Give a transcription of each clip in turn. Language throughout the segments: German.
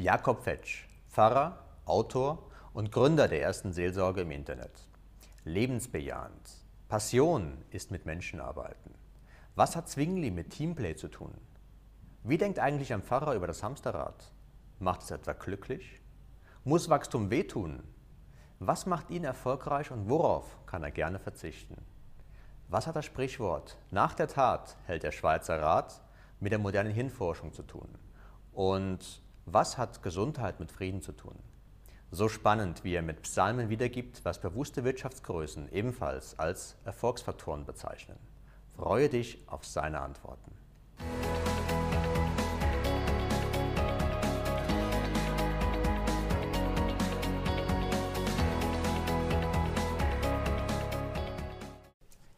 Jakob Fetsch, Pfarrer, Autor und Gründer der ersten Seelsorge im Internet. Lebensbejahend. Passion ist mit Menschen arbeiten. Was hat Zwingli mit Teamplay zu tun? Wie denkt eigentlich ein Pfarrer über das Hamsterrad? Macht es etwa glücklich? Muss Wachstum wehtun? Was macht ihn erfolgreich und worauf kann er gerne verzichten? Was hat das Sprichwort nach der Tat hält der Schweizer Rat mit der modernen Hirnforschung zu tun? Und was hat Gesundheit mit Frieden zu tun? So spannend, wie er mit Psalmen wiedergibt, was bewusste Wirtschaftsgrößen ebenfalls als Erfolgsfaktoren bezeichnen. Freue dich auf seine Antworten.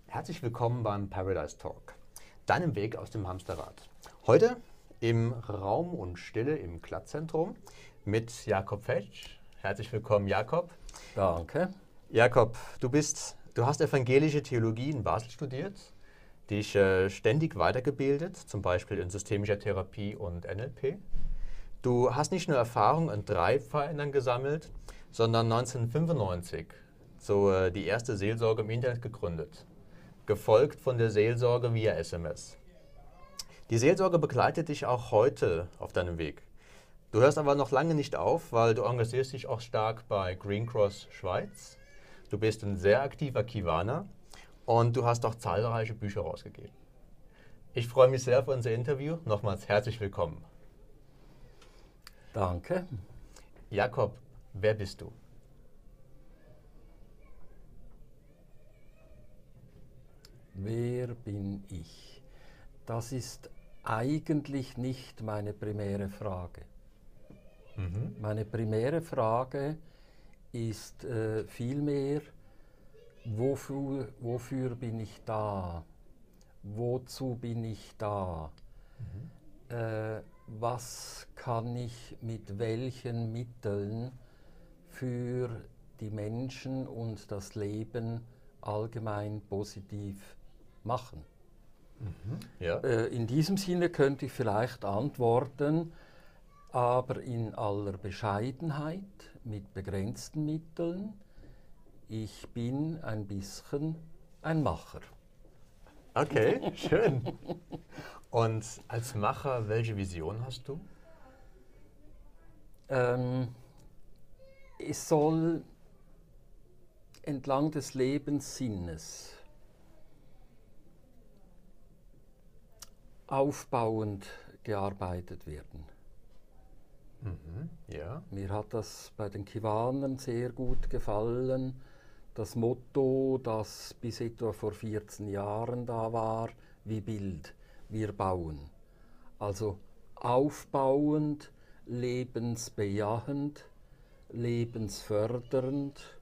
Herzlich willkommen beim Paradise Talk, deinem Weg aus dem Hamsterrad. Heute im Raum und Stille im Klattzentrum mit Jakob Fetsch. Herzlich willkommen, Jakob. Danke. Jakob, du bist, du hast evangelische Theologie in Basel studiert, dich äh, ständig weitergebildet, zum Beispiel in systemischer Therapie und NLP. Du hast nicht nur Erfahrung in drei Verändern gesammelt, sondern 1995 so äh, die erste Seelsorge im Internet gegründet, gefolgt von der Seelsorge via SMS. Die Seelsorge begleitet dich auch heute auf deinem Weg. Du hörst aber noch lange nicht auf, weil du engagierst dich auch stark bei Green Cross Schweiz. Du bist ein sehr aktiver Kiwaner und du hast auch zahlreiche Bücher rausgegeben. Ich freue mich sehr auf unser Interview. Nochmals herzlich willkommen. Danke. Jakob, wer bist du? Wer bin ich? Das ist eigentlich nicht meine primäre Frage. Mhm. Meine primäre Frage ist äh, vielmehr, wofür, wofür bin ich da? Wozu bin ich da? Mhm. Äh, was kann ich mit welchen Mitteln für die Menschen und das Leben allgemein positiv machen? Mhm, ja. Äh, in diesem Sinne könnte ich vielleicht antworten, aber in aller Bescheidenheit, mit begrenzten Mitteln, ich bin ein bisschen ein Macher. Okay, schön. Und als Macher, welche Vision hast du? Ähm, es soll entlang des Lebenssinnes aufbauend gearbeitet werden. Mhm, ja. Mir hat das bei den Kiwanern sehr gut gefallen. Das Motto, das bis etwa vor 14 Jahren da war, wie Bild, wir bauen. Also aufbauend, lebensbejahend, lebensfördernd,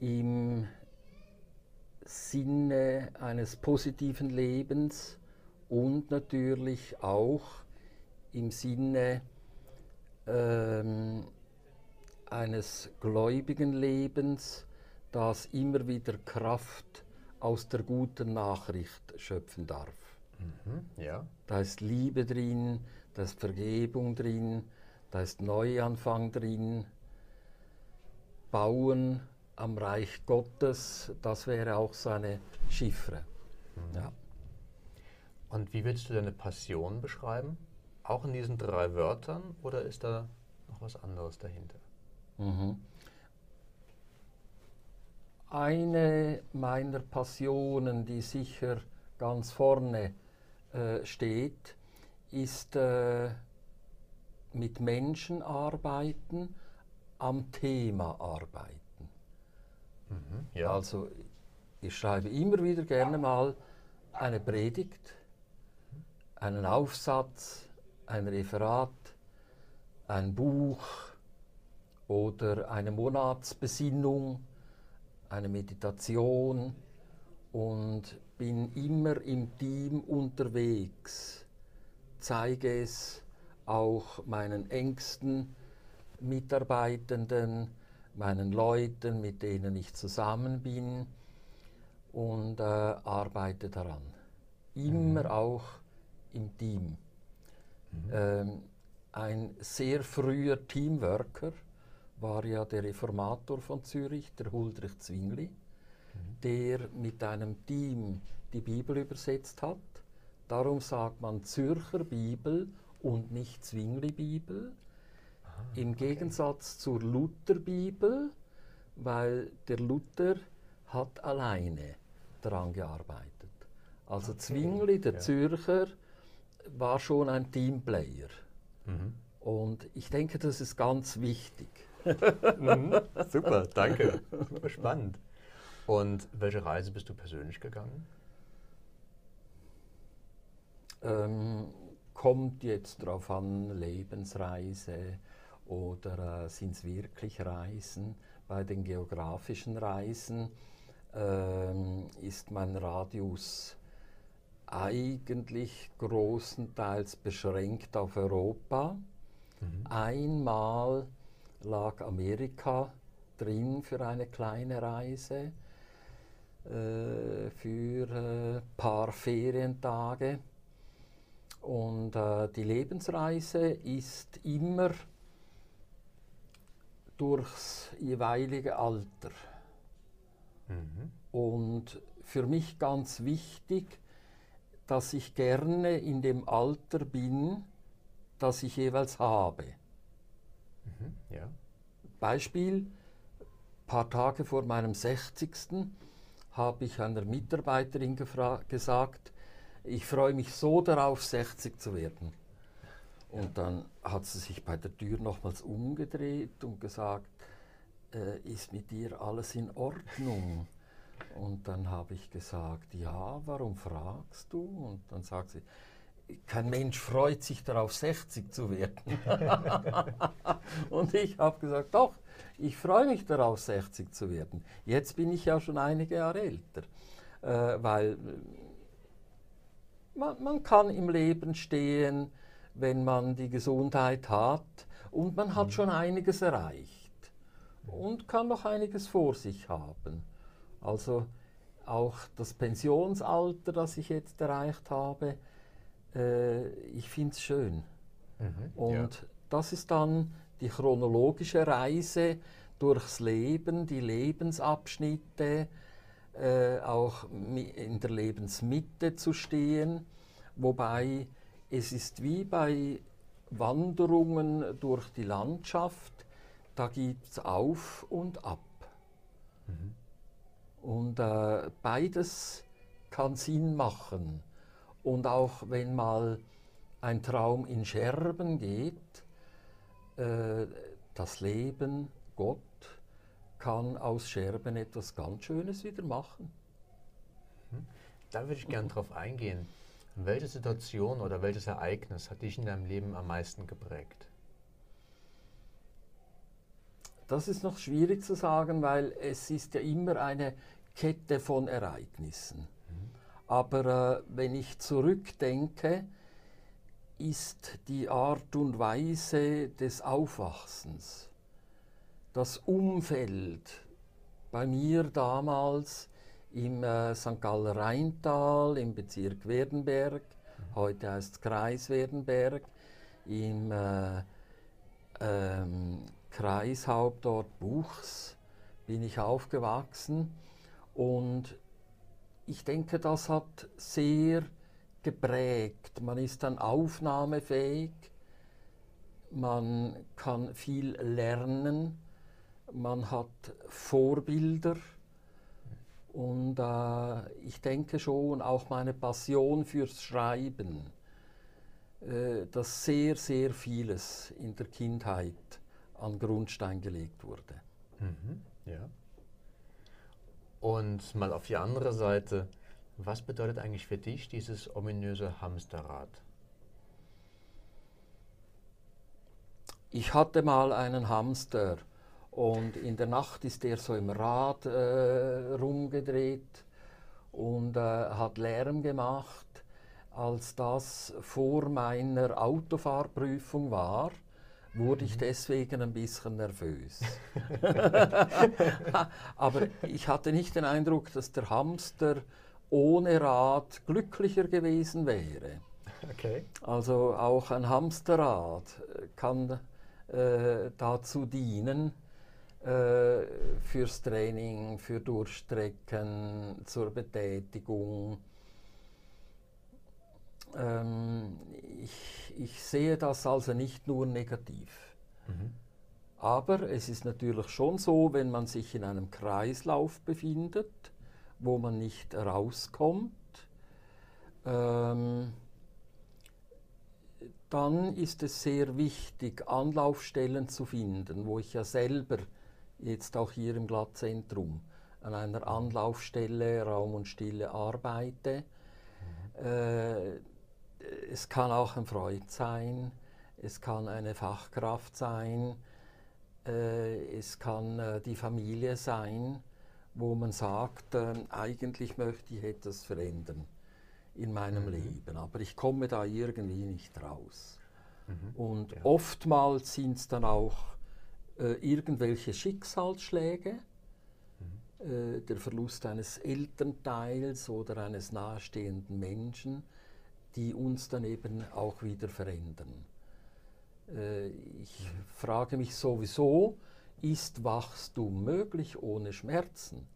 im Sinne eines positiven Lebens und natürlich auch im Sinne ähm, eines gläubigen Lebens, das immer wieder Kraft aus der guten Nachricht schöpfen darf. Mhm, ja. Da ist Liebe drin, da ist Vergebung drin, da ist Neuanfang drin. Bauen am Reich Gottes, das wäre auch seine Chiffre. Mhm. Ja. Und wie würdest du deine Passion beschreiben? Auch in diesen drei Wörtern oder ist da noch was anderes dahinter? Mhm. Eine meiner Passionen, die sicher ganz vorne äh, steht, ist äh, mit Menschen arbeiten, am Thema arbeiten. Mhm, ja. Also ich schreibe immer wieder gerne mal eine Predigt einen Aufsatz, ein Referat, ein Buch oder eine Monatsbesinnung, eine Meditation und bin immer im Team unterwegs, zeige es auch meinen engsten Mitarbeitenden, meinen Leuten, mit denen ich zusammen bin und äh, arbeite daran. Immer mhm. auch im Team. Mhm. Ähm, ein sehr früher Teamworker war ja der Reformator von Zürich, der Huldrych Zwingli, mhm. der mit einem Team die Bibel übersetzt hat. Darum sagt man Zürcher Bibel und nicht Zwingli Bibel. Ah, Im okay. Gegensatz zur Lutherbibel, weil der Luther hat alleine daran gearbeitet. Also okay. Zwingli, der ja. Zürcher, war schon ein Teamplayer. Mhm. Und ich denke, das ist ganz wichtig. mhm. Super, danke. Super spannend. Und welche Reise bist du persönlich gegangen? Ähm, kommt jetzt darauf an, Lebensreise oder äh, sind es wirklich Reisen? Bei den geografischen Reisen ähm, ist mein Radius eigentlich großenteils beschränkt auf Europa. Mhm. Einmal lag Amerika drin für eine kleine Reise, äh, für ein äh, paar Ferientage. Und äh, die Lebensreise ist immer durchs jeweilige Alter. Mhm. Und für mich ganz wichtig, dass ich gerne in dem Alter bin, das ich jeweils habe. Mhm, ja. Beispiel, ein paar Tage vor meinem 60. habe ich einer Mitarbeiterin gesagt, ich freue mich so darauf, 60 zu werden. Und dann hat sie sich bei der Tür nochmals umgedreht und gesagt, äh, ist mit dir alles in Ordnung? Und dann habe ich gesagt, ja, warum fragst du? Und dann sagt sie, kein Mensch freut sich darauf, 60 zu werden. und ich habe gesagt, doch, ich freue mich darauf, 60 zu werden. Jetzt bin ich ja schon einige Jahre älter, äh, weil äh, man, man, kann im Leben stehen, wenn man die Gesundheit hat und man hat mhm. schon einiges erreicht und kann noch einiges vor sich haben. Also auch das Pensionsalter, das ich jetzt erreicht habe, äh, ich finde es schön. Mhm, und ja. das ist dann die chronologische Reise durchs Leben, die Lebensabschnitte, äh, auch in der Lebensmitte zu stehen, wobei es ist wie bei Wanderungen durch die Landschaft, da gibt es auf und ab. Und äh, beides kann Sinn machen. Und auch wenn mal ein Traum in Scherben geht, äh, das Leben, Gott, kann aus Scherben etwas ganz Schönes wieder machen. Mhm. Da würde ich gerne drauf eingehen. Welche Situation oder welches Ereignis hat dich in deinem Leben am meisten geprägt? Das ist noch schwierig zu sagen, weil es ist ja immer eine Kette von Ereignissen. Aber äh, wenn ich zurückdenke, ist die Art und Weise des Aufwachsens, das Umfeld, bei mir damals im äh, St. Galler Rheintal, im Bezirk Werdenberg, mhm. heute heißt es Kreis Werdenberg, im äh, ähm, Kreishauptort Buchs bin ich aufgewachsen und ich denke, das hat sehr geprägt. Man ist dann aufnahmefähig, man kann viel lernen, man hat Vorbilder und äh, ich denke schon auch meine Passion fürs Schreiben, äh, dass sehr, sehr vieles in der Kindheit an Grundstein gelegt wurde. Mhm, ja. Und mal auf die andere Seite, was bedeutet eigentlich für dich dieses ominöse Hamsterrad? Ich hatte mal einen Hamster und in der Nacht ist er so im Rad äh, rumgedreht und äh, hat Lärm gemacht. Als das vor meiner Autofahrprüfung war, wurde ich mhm. deswegen ein bisschen nervös. Aber ich hatte nicht den Eindruck, dass der Hamster ohne Rad glücklicher gewesen wäre. Okay. Also auch ein Hamsterrad kann äh, dazu dienen, äh, fürs Training, für Durchstrecken, zur Betätigung. Ähm, ich, ich, sehe das also nicht nur negativ. Mhm. Aber es ist natürlich schon so, wenn man sich in einem Kreislauf befindet, wo man nicht rauskommt, ähm, dann ist es sehr wichtig, Anlaufstellen zu finden, wo ich ja selber jetzt auch hier im Glattzentrum an einer Anlaufstelle Raum und Stille arbeite. Mhm. Äh, es kann auch ein Freund sein, es kann eine Fachkraft sein, äh, es kann äh, die Familie sein, wo man sagt, äh, eigentlich möchte ich etwas verändern in meinem mhm. Leben, aber ich komme da irgendwie nicht raus. Mhm. Und ja. oftmals sind es dann auch äh, irgendwelche Schicksalsschläge, mhm. äh, der Verlust eines Elternteils oder eines nahestehenden Menschen, die uns dann eben auch wieder verändern. Äh, ich mhm. frage mich sowieso, ist Wachstum möglich ohne Schmerzen?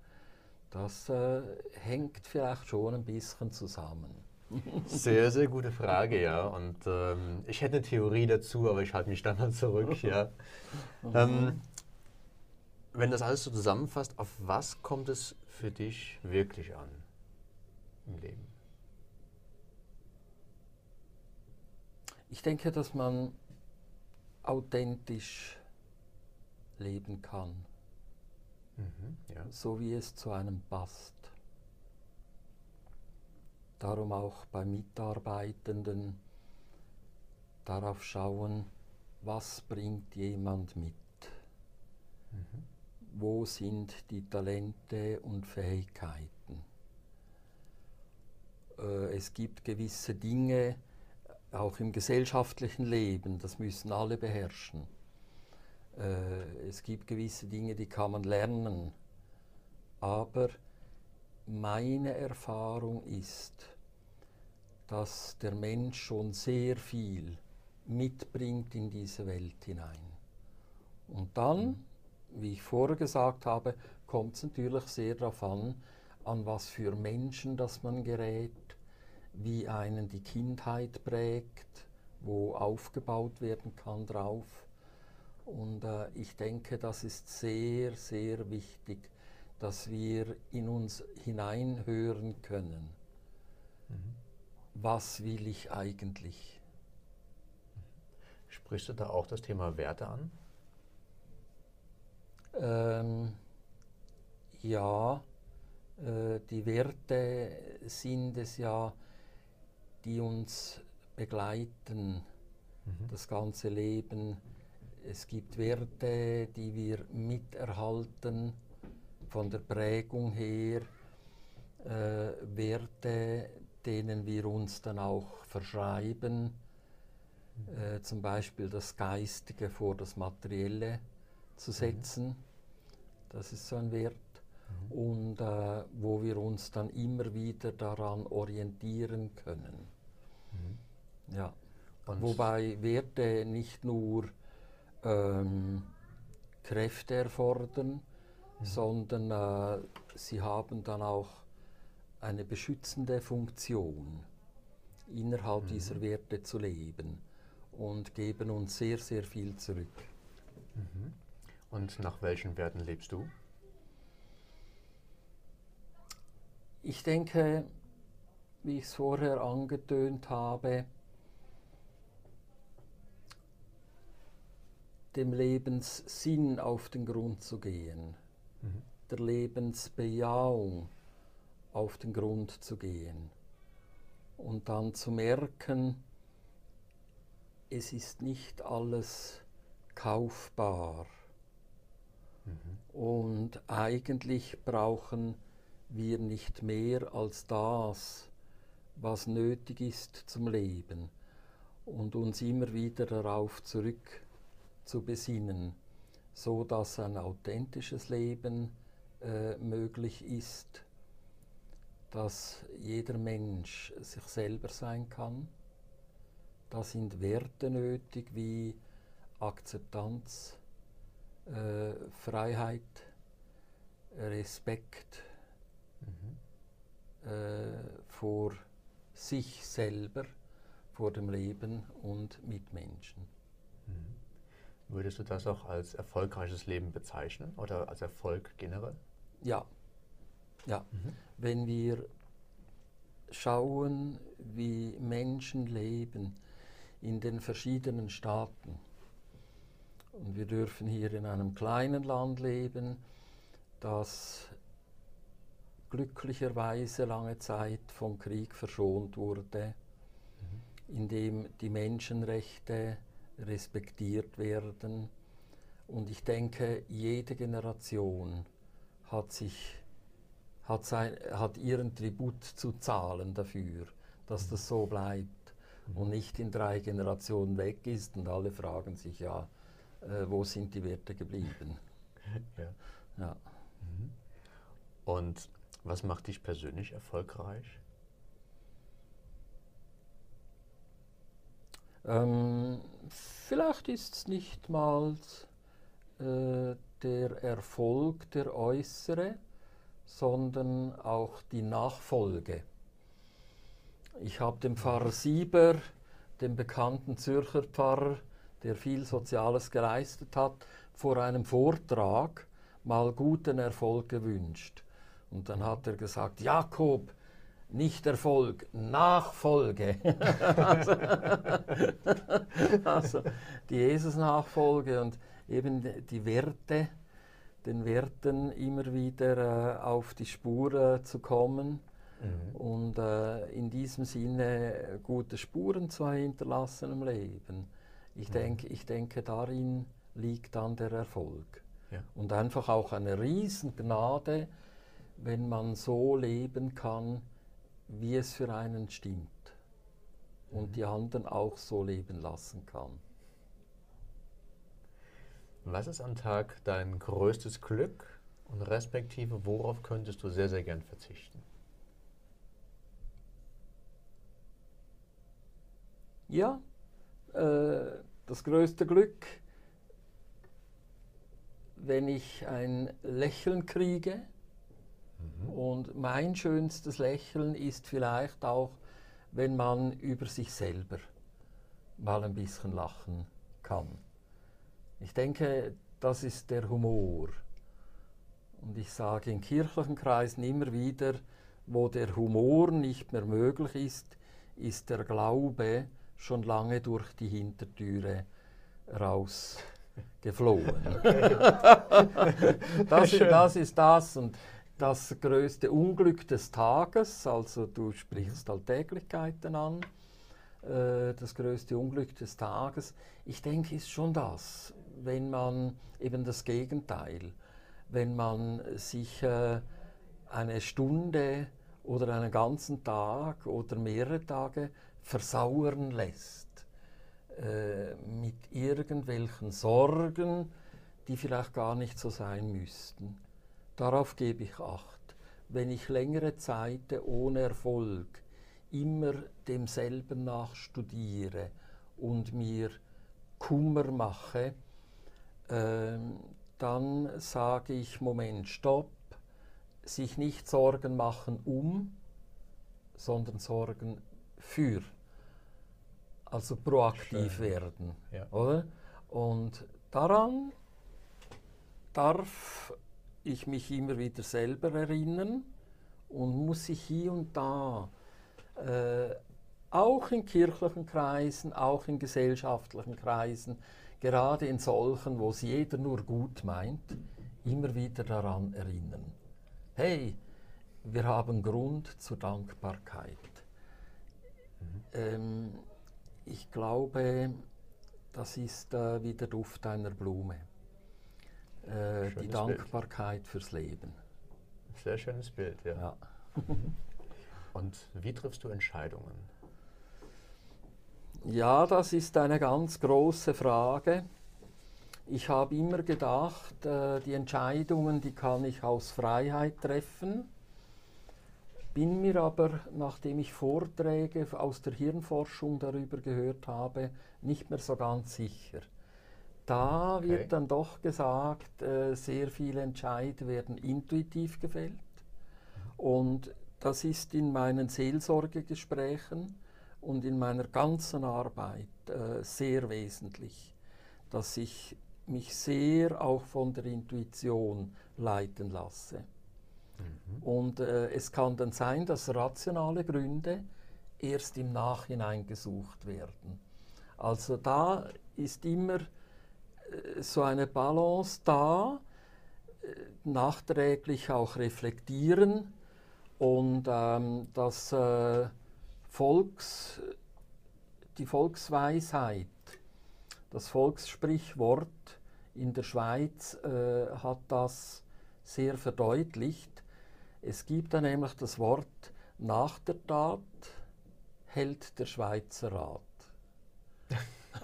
Das äh, hängt vielleicht schon ein bisschen zusammen. Sehr, sehr gute Frage, ja. Und ähm, ich hätte eine Theorie dazu, aber ich halte mich dann mal zurück, ja. ähm, wenn das alles so zusammenfasst, auf was kommt es für dich wirklich an im Leben? Ich denke, dass man authentisch leben kann, mhm, ja. so wie es zu einem passt. Darum auch bei Mitarbeitenden darauf schauen, was bringt jemand mit. Mhm. Wo sind die Talente und Fähigkeiten? Äh, es gibt gewisse Dinge, auch im gesellschaftlichen Leben, das müssen alle beherrschen. Äh, es gibt gewisse Dinge, die kann man lernen, aber meine Erfahrung ist, dass der Mensch schon sehr viel mitbringt in diese Welt hinein. Und dann, wie ich vorher gesagt habe, kommt es natürlich sehr darauf an, an was für Menschen das man gerät, wie einen die Kindheit prägt, wo aufgebaut werden kann drauf. Und äh, ich denke, das ist sehr, sehr wichtig, dass wir in uns hineinhören können. Mhm. Was will ich eigentlich? Sprichst du da auch das Thema Werte an? Ähm, ja, äh, die Werte sind es ja, die uns begleiten, mhm. das ganze Leben. Es gibt Werte, die wir miterhalten von der Prägung her äh, Werte, denen wir uns dann auch verschreiben, äh, zum Beispiel das Geistige vor das Materielle zu mhm. setzen. Mhm. Das ist so ein Wert. Mhm. Und äh, wo wir uns dann immer wieder daran orientieren können. Mhm. Ja. Und Wobei Werte nicht nur ähm, Kräfte erfordern, Mhm. sondern äh, sie haben dann auch eine beschützende Funktion, innerhalb mhm. dieser Werte zu leben und geben uns sehr, sehr viel zurück. Mhm. Und nach welchen Werten lebst du? Ich denke, wie ich es vorher angetönt habe, dem Lebenssinn auf den Grund zu gehen der Lebensbejahung auf den Grund zu gehen und dann zu merken, es ist nicht alles kaufbar. Mhm. Und eigentlich brauchen wir nicht mehr als das, was nötig ist zum Leben und uns immer wieder darauf zurück zu besinnen so dass ein authentisches Leben äh, möglich ist, dass jeder Mensch sich selber sein kann, da sind Werte nötig wie Akzeptanz, äh, Freiheit, Respekt. Äh, vor sich selber, vor dem Leben und Mitmenschen. Mhm. Würdest du das auch als erfolgreiches Leben bezeichnen oder als Erfolg generell? Ja. Ja. Mhm. Wenn wir schauen, wie Menschen leben in den verschiedenen Staaten, und wir dürfen hier in einem kleinen Land leben, das glücklicherweise lange Zeit vom Krieg verschont wurde, mhm. in dem die Menschenrechte respektiert werden. Und ich denke, jede Generation hat, sich, hat, sein, hat ihren Tribut zu zahlen dafür, dass mhm. das so bleibt mhm. und nicht in drei Generationen weg ist und alle fragen sich, ja, äh, wo sind die Werte geblieben? ja. ja. Mhm. Und was macht dich persönlich erfolgreich? Ähm, vielleicht ist es nicht mal äh, der Erfolg der äußere, sondern auch die Nachfolge. Ich habe dem Pfarrer Sieber, dem bekannten Zürcher Pfarrer, der viel Soziales geleistet hat, vor einem Vortrag mal guten Erfolg gewünscht. Und dann hat er gesagt, Jakob, nicht Erfolg, Nachfolge. also, also, die Jesus-Nachfolge und eben die Werte, den Werten immer wieder äh, auf die Spur äh, zu kommen mhm. und äh, in diesem Sinne gute Spuren zu hinterlassen im Leben. Ich, mhm. denke, ich denke, darin liegt dann der Erfolg. Ja. Und einfach auch eine Riesengnade, wenn man so leben kann, wie es für einen stimmt. Und mhm. die anderen auch so leben lassen kann. Was ist am Tag dein größtes Glück und respektive worauf könntest du sehr, sehr gern verzichten? Ja, äh, das größte Glück, wenn ich ein Lächeln kriege. Mhm. Und mein schönstes Lächeln ist vielleicht auch, wenn man über sich selber mal ein bisschen lachen kann. Ich denke, das ist der Humor. Und ich sage in kirchlichen Kreisen immer wieder, wo der Humor nicht mehr möglich ist, ist der Glaube schon lange durch die Hintertüre rausgeflohen. das, das ist das und das größte Unglück des Tages, also du sprichst Alltäglichkeiten an, äh, das größte Unglück des Tages, ich denke, ist schon das, wenn man eben das Gegenteil, wenn man sich äh, eine Stunde oder einen ganzen Tag oder mehrere Tage versauern lässt äh, mit irgendwelchen Sorgen, die vielleicht gar nicht so sein müssten. Darauf gebe ich acht. Wenn ich längere Zeit ohne Erfolg immer demselben nachstudiere und mir Kummer mache, äh, dann sage ich, Moment, stopp, sich nicht Sorgen machen um, sondern Sorgen für also proaktiv Schön. werden. Ja. Oder? Und daran darf ich mich immer wieder selber erinnern und muss ich hier und da, äh, auch in kirchlichen Kreisen, auch in gesellschaftlichen Kreisen, gerade in solchen, wo es jeder nur gut meint, immer wieder daran erinnern. Hey, wir haben Grund zur Dankbarkeit. Mhm. Ähm, ich glaube, das ist äh, wie der Duft einer Blume. Äh, die Dankbarkeit Bild. fürs Leben. Sehr schönes Bild, ja. ja. Und wie triffst du Entscheidungen? Ja, das ist eine ganz große Frage. Ich habe immer gedacht, äh, die Entscheidungen, die kann ich aus Freiheit treffen. bin mir aber, nachdem ich Vorträge aus der Hirnforschung darüber gehört habe, nicht mehr so ganz sicher. Da okay. wird dann doch gesagt, äh, sehr viele Entscheide werden intuitiv gefällt. Und das ist in meinen Seelsorgegesprächen und in meiner ganzen Arbeit äh, sehr wesentlich, dass ich mich sehr auch von der Intuition leiten lasse. Mhm. Und äh, es kann dann sein, dass rationale Gründe erst im Nachhinein gesucht werden. Also da ist immer so eine Balance da, äh, nachträglich auch reflektieren und ähm, das äh, Volks, die Volksweisheit, das Volkssprichwort in der Schweiz äh, hat das sehr verdeutlicht. Es gibt da nämlich das Wort nach der Tat hält der Schweizer Rat.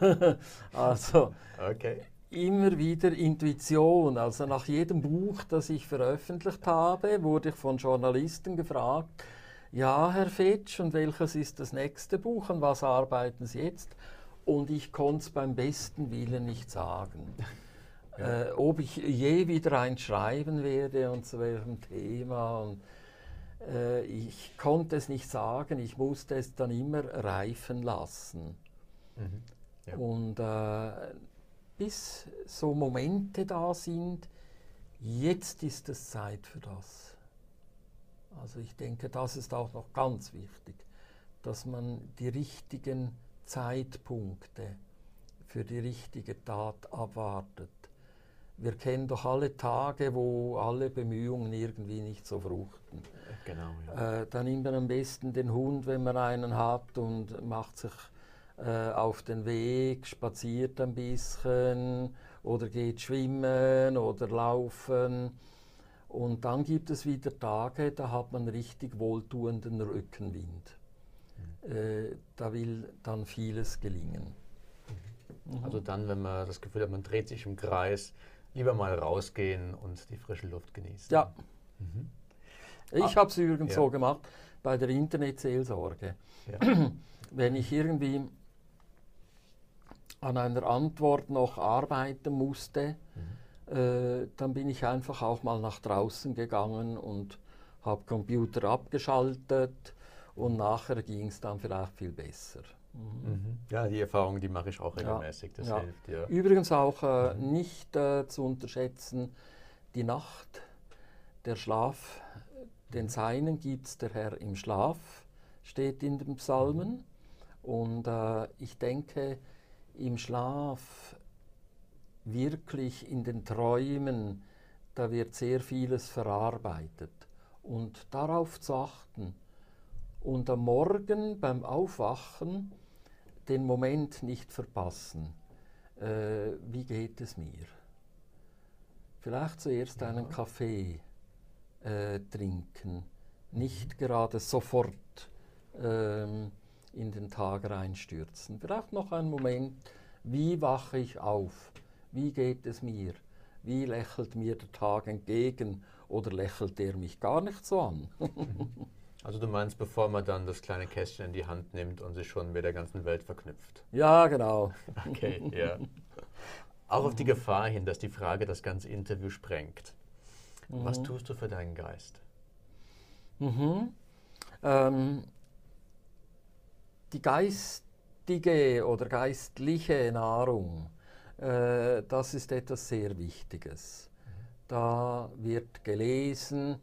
also okay. Immer wieder Intuition. Also nach jedem Buch, das ich veröffentlicht habe, wurde ich von Journalisten gefragt, ja, Herr Fetsch, und welches ist das nächste Buch, an was arbeiten Sie jetzt? Und ich konnte es beim besten Willen nicht sagen. Ja. Äh, ob ich je wieder eins schreiben werde und zu welchem Thema. Und, äh, ich konnte es nicht sagen, ich musste es dann immer reifen lassen. Mhm. Ja. Und äh, bis so Momente da sind, jetzt ist es Zeit für das. Also ich denke, das ist auch noch ganz wichtig, dass man die richtigen Zeitpunkte für die richtige Tat abwartet. Wir kennen doch alle Tage, wo alle Bemühungen irgendwie nicht so fruchten. Genau, ja. äh, dann nimmt man am besten den Hund, wenn man einen hat, und macht sich äh, auf den Weg, spaziert ein bisschen oder geht schwimmen oder laufen. Und dann gibt es wieder Tage, da hat man richtig wohltuenden Rückenwind. Mhm. Äh, da will dann vieles gelingen. Mhm. Also dann, wenn man das Gefühl hat, man dreht sich im Kreis, lieber mal rausgehen und die frische Luft genießen. Ja. Mhm. Ich ah, habe es übrigens ja. so gemacht bei der Internetseelsorge. Ja. Wenn ich irgendwie an einer Antwort noch arbeiten musste, mhm. äh, dann bin ich einfach auch mal nach draußen gegangen und habe Computer abgeschaltet und nachher ging es dann vielleicht viel besser. Mhm. mhm. Ja, die Erfahrung, die mache ich auch regelmäßig. Das ja. hilft dir. Übrigens auch äh, mhm. nicht äh, zu unterschätzen, die Nacht, der Schlaf, den Seinen gibt es der Herr im Schlaf, steht in den Psalmen. Und äh, ich denke, im Schlaf, wirklich in den Träumen, da wird sehr vieles verarbeitet. Und darauf zu achten und am Morgen beim Aufwachen den Moment nicht verpassen. Äh, wie geht es mir? Vielleicht zuerst ja. einen Kaffee äh, trinken, nicht gerade sofort ähm, in den Tag reinstürzen. Vielleicht noch einen Moment, wie wache ich auf? Wie geht es mir? Wie lächelt mir der Tag entgegen oder lächelt er mich gar nicht so an? Also du meinst, bevor man dann das kleine Kästchen in die Hand nimmt und sich schon mit der ganzen Welt verknüpft? Ja, genau. Okay, ja. Auch auf die Gefahr hin, dass die Frage das ganze Interview sprengt. Mhm. Was tust du für deinen Geist? Mhm. Ähm, die geistige oder geistliche Nahrung, äh, das ist etwas sehr Wichtiges. Da wird gelesen,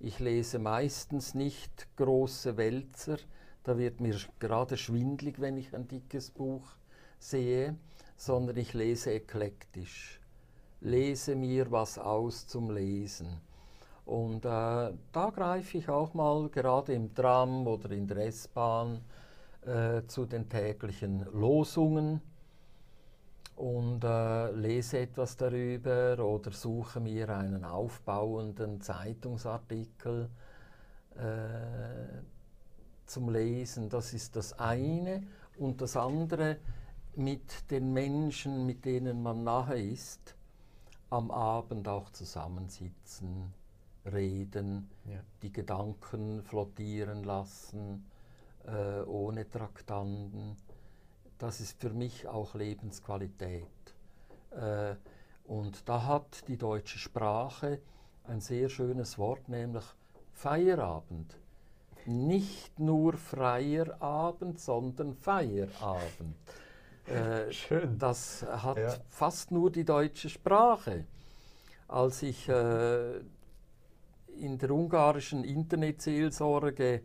ich lese meistens nicht große Wälzer. Da wird mir gerade schwindlig, wenn ich ein dickes Buch sehe, sondern ich lese eklektisch. Lese mir was aus zum Lesen. Und äh, da greife ich auch mal gerade im Tram oder in der S-Bahn äh, zu den täglichen Losungen und äh, lese etwas darüber oder suche mir einen aufbauenden Zeitungsartikel äh, zum Lesen. Das ist das eine. Und das andere mit den Menschen, mit denen man nahe ist, am Abend auch zusammensitzen, reden, Ja. die Gedanken flottieren lassen, äh, ohne Traktanten. Das ist für mich auch Lebensqualität. Äh, und da hat die deutsche Sprache ein sehr schönes Wort, nämlich Feierabend. Nicht nur freier Abend, sondern Feierabend. Äh, Schön. das hat Ja. fast nur die deutsche Sprache. Als ich äh, in der ungarischen Internetseelsorge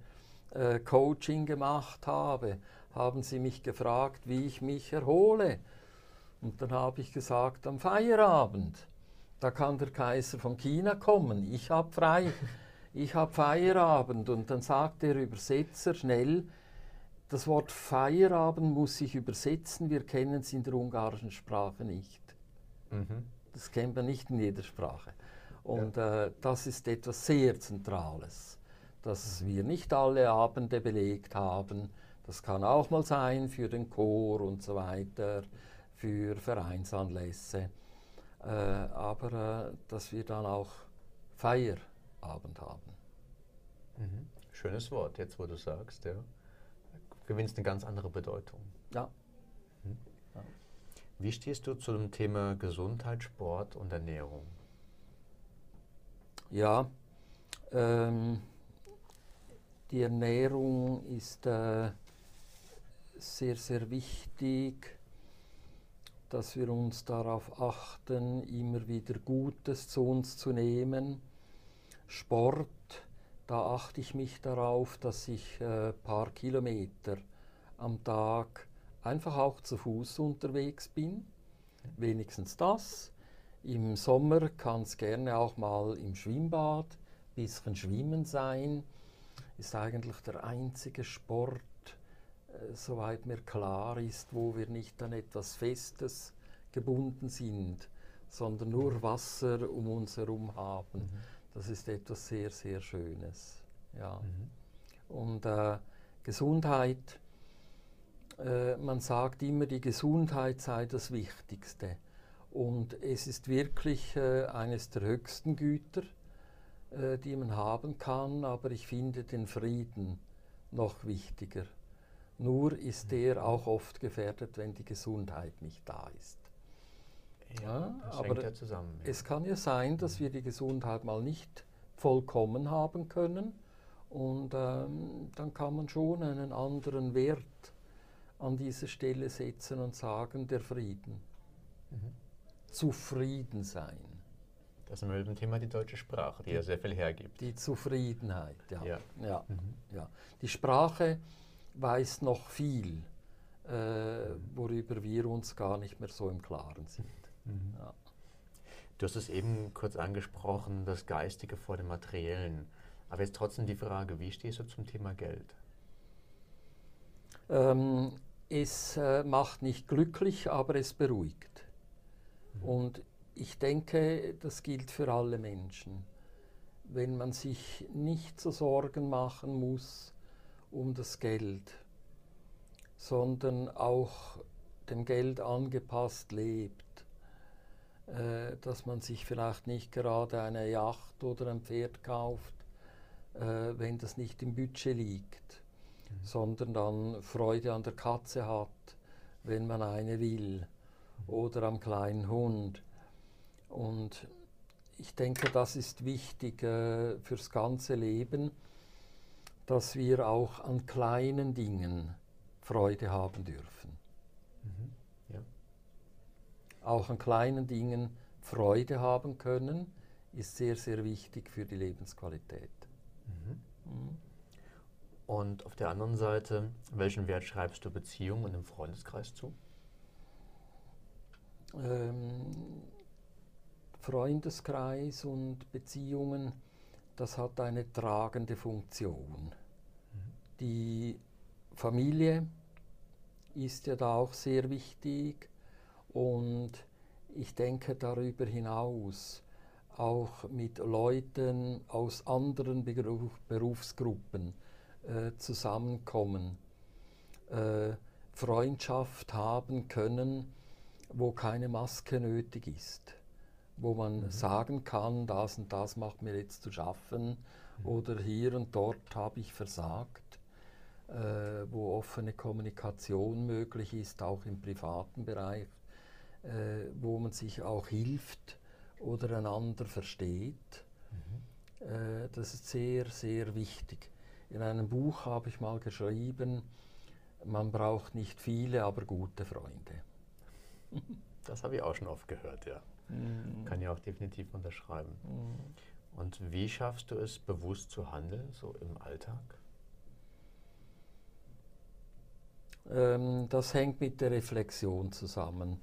äh, Coaching gemacht habe, haben sie mich gefragt, wie ich mich erhole. Und dann habe ich gesagt, am Feierabend. Da kann der Kaiser von China kommen. Ich habe frei. Ich habe Feierabend. Und dann sagt der Übersetzer schnell, das Wort Feierabend muss ich übersetzen. Wir kennen es in der ungarischen Sprache nicht. Mhm. Das kennt man nicht in jeder Sprache. Und äh, das ist etwas sehr Zentrales, dass wir nicht alle Abende belegt haben. Das kann auch mal sein für den Chor und so weiter, für Vereinsanlässe. Äh, aber äh, dass wir dann auch Feierabend haben. Mhm. Schönes Wort, jetzt wo du sagst, ja. Gewinnst eine ganz andere Bedeutung. Ja. Wie stehst du zu dem Thema Gesundheit, Sport und Ernährung? Ja, ähm, die Ernährung ist äh, sehr, sehr wichtig, dass wir uns darauf achten, immer wieder Gutes zu uns zu nehmen. Sport, da achte ich mich darauf, dass ich ein äh, paar Kilometer am Tag einfach auch zu Fuß unterwegs bin. Wenigstens das. Im Sommer kann es gerne auch mal im Schwimmbad ein bisschen schwimmen sein. Ist eigentlich der einzige Sport, äh, soweit mir klar ist, wo wir nicht an etwas Festes gebunden sind, sondern nur Wasser um uns herum haben. Das ist etwas sehr, sehr Schönes. Ja. Und äh, Gesundheit, äh, man sagt immer, die Gesundheit sei das Wichtigste. Und es ist wirklich äh, eines der höchsten Güter, äh, die man haben kann, aber ich finde den Frieden noch wichtiger. Nur ist der auch oft gefährdet, wenn die Gesundheit nicht da ist. Ja, das aber ja zusammen. ja. Es kann ja sein, dass wir die Gesundheit mal nicht vollkommen haben können und ähm, dann kann man schon einen anderen Wert an diese Stelle setzen und sagen, der Frieden. Mhm. Zufrieden sein. Das sind wir dem Thema die deutsche Sprache, die ja sehr viel hergibt. Die Zufriedenheit, ja. Ja. Ja. Mhm. ja. Die Sprache weiß noch viel, äh, worüber wir uns gar nicht mehr so im Klaren sind. Mhm. Ja. Du hast es eben kurz angesprochen, das Geistige vor dem Materiellen. Aber jetzt trotzdem die Frage, wie stehst du zum Thema Geld? Ähm, es äh, macht nicht glücklich, aber es beruhigt. Und ich denke, das gilt für alle Menschen. Wenn man sich nicht so Sorgen machen muss um das Geld, sondern auch dem Geld angepasst lebt, äh, dass man sich vielleicht nicht gerade eine Yacht oder ein Pferd kauft, äh, wenn das nicht im Budget liegt, sondern dann Freude an der Katze hat, wenn man eine will, oder am kleinen Hund. Und ich denke, das ist wichtig äh, fürs ganze Leben, dass wir auch an kleinen Dingen Freude haben dürfen. Ja. Auch an kleinen Dingen Freude haben können, ist sehr, sehr wichtig für die Lebensqualität. Mhm. Und auf der anderen Seite, welchen Wert schreibst du Beziehungen im Freundeskreis zu? Ähm, Freundeskreis und Beziehungen, das hat eine tragende Funktion. Die Familie ist ja da auch sehr wichtig und ich denke darüber hinaus auch mit Leuten aus anderen Beruf, Berufsgruppen äh, zusammenkommen, äh, Freundschaft haben können, wo keine Maske nötig ist, wo man mhm. sagen kann, das und das macht mir jetzt zu schaffen mhm. oder hier und dort habe ich versagt, äh, wo offene Kommunikation möglich ist, auch im privaten Bereich, äh, wo man sich auch hilft oder einander versteht. Mhm. Äh, das ist sehr, sehr wichtig. In einem Buch habe ich mal geschrieben, man braucht nicht viele, aber gute Freunde. Das habe ich auch schon oft gehört, ja. Mhm. Kann ich auch definitiv unterschreiben. Mhm. Und wie schaffst du es, bewusst zu handeln, so im Alltag? Ähm, das hängt mit der Reflexion zusammen.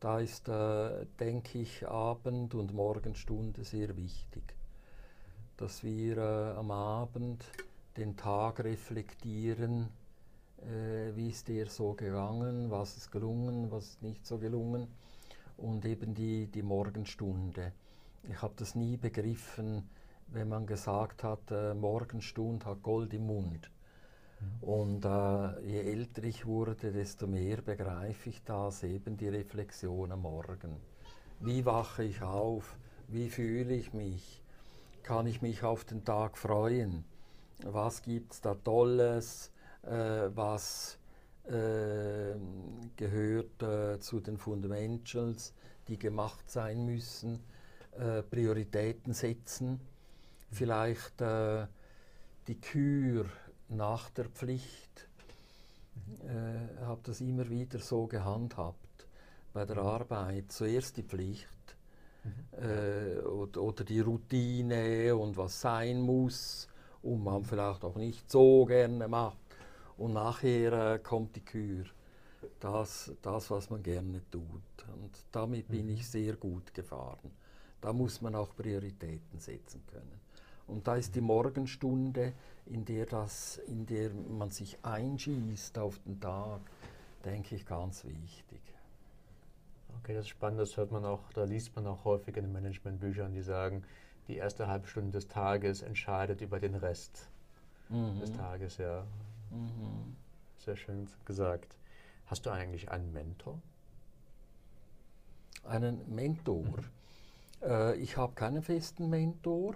Da ist, äh, denke ich, Abend- und Morgenstunde sehr wichtig, dass wir äh, am Abend den Tag reflektieren, äh, wie ist dir so gegangen, was ist gelungen, was ist nicht so gelungen und eben die, die Morgenstunde. Ich habe das nie begriffen, wenn man gesagt hat, äh, Morgenstunde hat Gold im Mund. Mhm. Und äh, je älter ich wurde, desto mehr begreife ich das, eben die Reflexion am Morgen. Wie wache ich auf? Wie fühle ich mich? Kann ich mich auf den Tag freuen? Was gibt es da Tolles? Äh, was äh, gehört äh, zu den Fundamentals, die gemacht sein müssen, äh, Prioritäten setzen, vielleicht äh, die Kür nach der Pflicht. Ich äh, habe das immer wieder so gehandhabt bei der Arbeit. Zuerst die Pflicht äh, oder, oder, die Routine und was sein muss und man vielleicht auch nicht so gerne macht und nachher äh, kommt die Kür. Das, das, was man gerne tut. Und damit bin ich mhm. sehr gut gefahren. Da muss man auch Prioritäten setzen können. Und da ist die Morgenstunde, in der, das, in der man sich einschießt auf den Tag, denke ich, ganz wichtig. Okay, das ist spannend, das hört man auch, da liest man auch häufig in den Managementbüchern, die sagen, die erste halbe Stunde des Tages entscheidet über den Rest mhm. des Tages, ja. Mhm. Sehr schön gesagt. Hast du eigentlich einen Mentor? Einen Mentor? Mhm. Äh, ich habe keinen festen Mentor,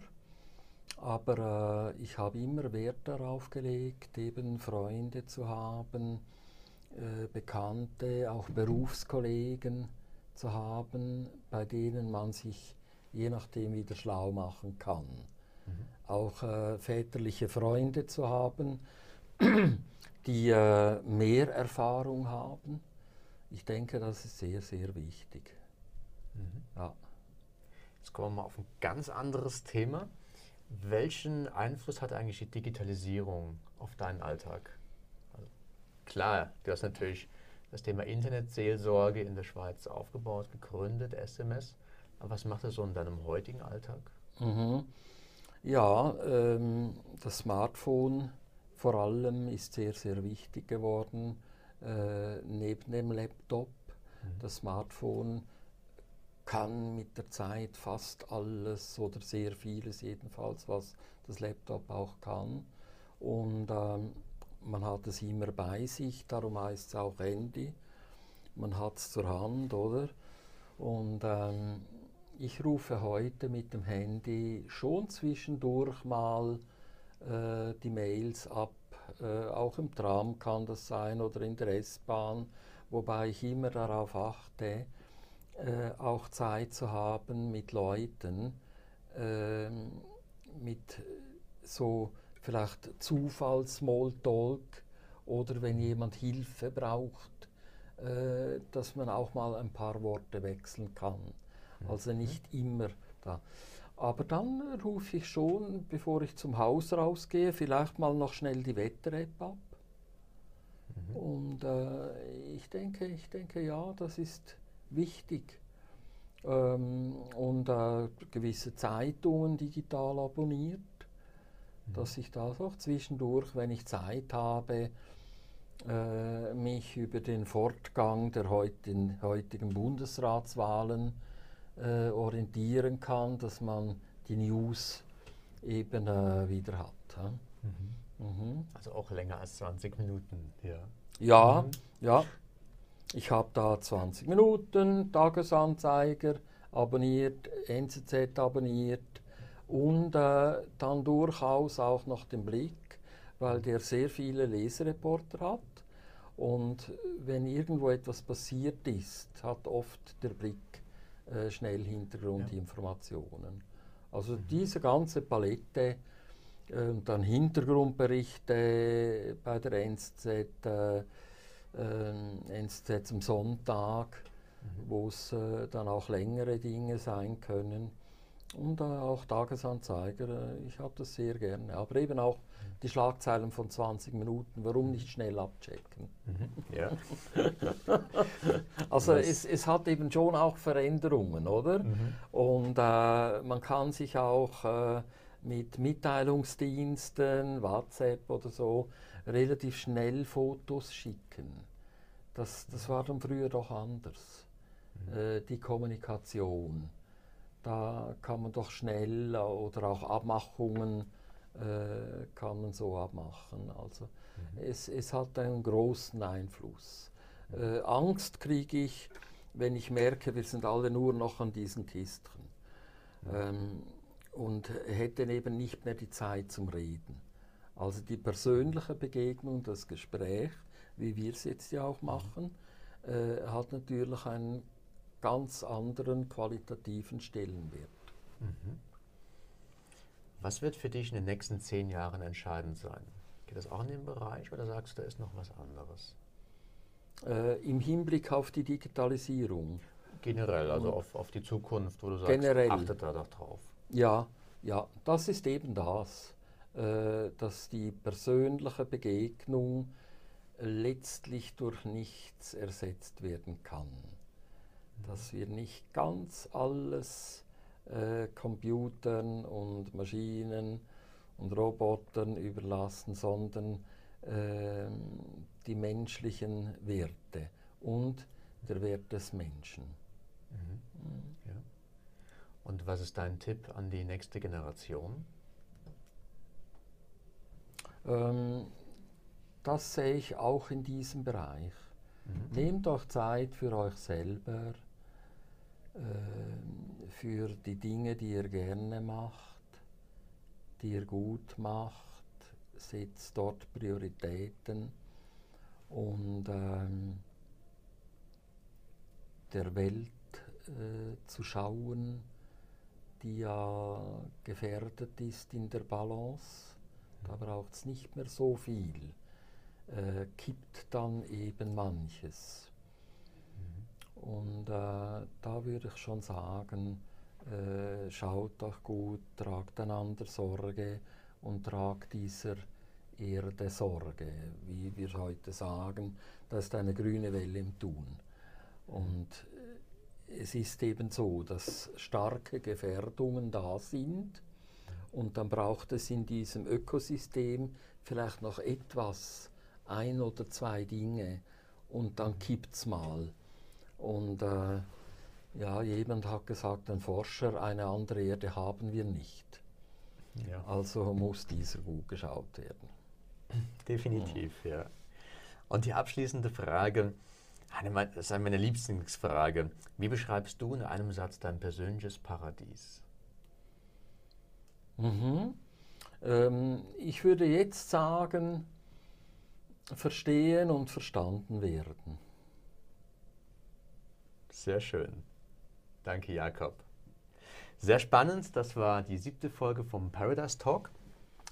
aber äh, ich habe immer Wert darauf gelegt, eben Freunde zu haben, äh, Bekannte, auch Berufskollegen zu haben, bei denen man sich je nachdem wieder schlau machen kann. Mhm. Auch äh, väterliche Freunde zu haben, die äh, mehr Erfahrung haben. Ich denke, das ist sehr, sehr wichtig. Mhm. Ja. Jetzt kommen wir mal auf ein ganz anderes Thema. Welchen Einfluss hat eigentlich die Digitalisierung auf deinen Alltag? Also klar, du hast natürlich das Thema Internetseelsorge in der Schweiz aufgebaut, gegründet, SMS. Aber was macht es so in deinem heutigen Alltag? Mhm. Ja, ähm, das Smartphone vor allem ist sehr, sehr wichtig geworden, äh, neben dem Laptop. Mhm. Das Smartphone kann mit der Zeit fast alles oder sehr vieles jedenfalls, was das Laptop auch kann. Und ähm, man hat es immer bei sich, darum heißt es auch Handy. Man hat es zur Hand, oder? Und ähm, ich rufe heute mit dem Handy schon zwischendurch mal äh, die Mails ab. Äh, auch im Tram kann das sein oder in der S-Bahn, wobei ich immer darauf achte, äh, auch Zeit zu haben mit Leuten, ähm, mit so vielleicht Zufall-Smalltalk oder wenn jemand Hilfe braucht, äh, dass man auch mal ein paar Worte wechseln kann. Also mhm. nicht immer da. Aber dann rufe ich schon, bevor ich zum Haus rausgehe, vielleicht mal noch schnell die Wetter-App ab. Mhm. Und äh, ich denke, ich denke, ja, das ist wichtig. Ähm, und äh, gewisse Zeitungen digital abonniert, mhm. dass ich das auch zwischendurch, wenn ich Zeit habe, äh, mich über den Fortgang der heutigen, heutigen Bundesratswahlen äh, orientieren kann, dass man die News eben äh, wieder hat. Mhm. Mhm. Also auch länger als 20 Minuten, ja. Ja, mhm. ja. Ich habe da 20 Minuten, Tagesanzeiger, abonniert, NZZ abonniert und äh, dann durchaus auch noch den Blick, weil der sehr viele Lesereporter hat. Und wenn irgendwo etwas passiert ist, hat oft der Blick äh, schnell Hintergrundinformationen. Also mhm. diese ganze Palette äh, und dann Hintergrundberichte bei der NZZ, äh, NZZ am Sonntag, mhm. wo es äh, dann auch längere Dinge sein können. Und äh, auch Tagesanzeiger, äh, ich habe das sehr gerne. Aber eben auch die Schlagzeilen von 20 Minuten, warum nicht schnell abchecken? Mhm. Ja. also es, es, hat eben schon auch Veränderungen, oder? Mhm. Und äh, man kann sich auch äh, mit Mitteilungsdiensten, WhatsApp oder so, relativ schnell Fotos schicken. Das, das war dann früher doch anders, mhm. äh, die Kommunikation. Da kann man doch schnell oder auch Abmachungen äh, kann man so abmachen. Also mhm. es, es hat einen großen Einfluss. Mhm. Äh, Angst kriege ich, wenn ich merke, wir sind alle nur noch an diesen Kisten. Mhm. Ähm, und hätten eben nicht mehr die Zeit zum Reden. Also die persönliche Begegnung, das Gespräch, wie wir es jetzt ja auch machen, äh, hat natürlich einen ganz anderen qualitativen Stellenwert. Mhm. Was wird für dich in den nächsten zehn Jahren entscheidend sein? Geht das auch in den Bereich oder sagst du, da ist noch was anderes? Äh, Im Hinblick auf die Digitalisierung. Generell, also auf, auf die Zukunft, wo du sagst, Generell. achtet da doch drauf. Ja, ja, das ist eben das, äh, dass die persönliche Begegnung letztlich durch nichts ersetzt werden kann. Dass wir nicht ganz alles äh, Computern und Maschinen und Robotern überlassen, sondern äh, die menschlichen Werte und der Wert des Menschen. Mhm. Mhm. Ja. Und was ist dein Tipp an die nächste Generation? Ähm, das sehe ich auch in diesem Bereich. Mhm. Nehmt euch Zeit für euch selber, äh, für die Dinge, die ihr gerne macht, die ihr gut macht, setzt dort Prioritäten und ähm, der Welt äh, zu schauen, die ja gefährdet ist in der Balance. Da braucht es nicht mehr so viel. Äh, kippt dann eben manches. Und äh, da würde ich schon sagen, äh, schaut doch gut, tragt einander Sorge und tragt dieser Erde Sorge. Wie wir heute sagen, das ist eine grüne Welle im Tun. Und äh, es ist eben so, dass starke Gefährdungen da sind und dann braucht es in diesem Ökosystem vielleicht noch etwas, ein oder zwei Dinge und dann kippt es mal. Und äh, ja, jemand hat gesagt, ein Forscher, eine andere Erde haben wir nicht. Ja. Also muss dieser gut geschaut werden. Definitiv, ja. ja. Und die abschließende Frage, das ist meine Lieblingsfrage. Wie beschreibst du in einem Satz dein persönliches Paradies? Mhm. Ähm, ich würde jetzt sagen, verstehen und verstanden werden. Sehr schön. Danke, Jakob. Sehr spannend, das war die siebte Folge vom Paradise Talk,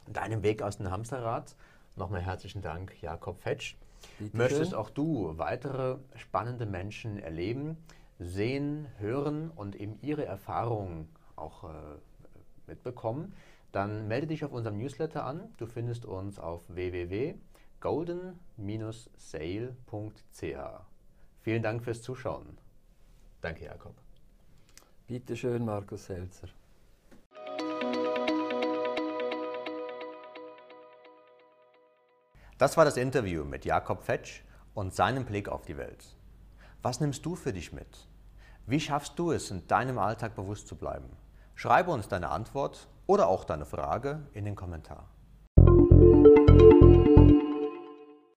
deinem Weg aus dem Hamsterrad. Nochmal herzlichen Dank, Jakob Fetsch. Bitte Möchtest auch du weitere spannende Menschen erleben, sehen, hören und eben ihre Erfahrungen auch äh, mitbekommen, dann melde dich auf unserem Newsletter an. Du findest uns auf www.golden-sale.ch. Vielen Dank fürs Zuschauen. Danke, Jakob. Bitte schön, Markus Selzer. Das war das Interview mit Jakob Fetsch und seinem Blick auf die Welt. Was nimmst du für dich mit? Wie schaffst du es, in deinem Alltag bewusst zu bleiben? Schreibe uns deine Antwort oder auch deine Frage in den Kommentar.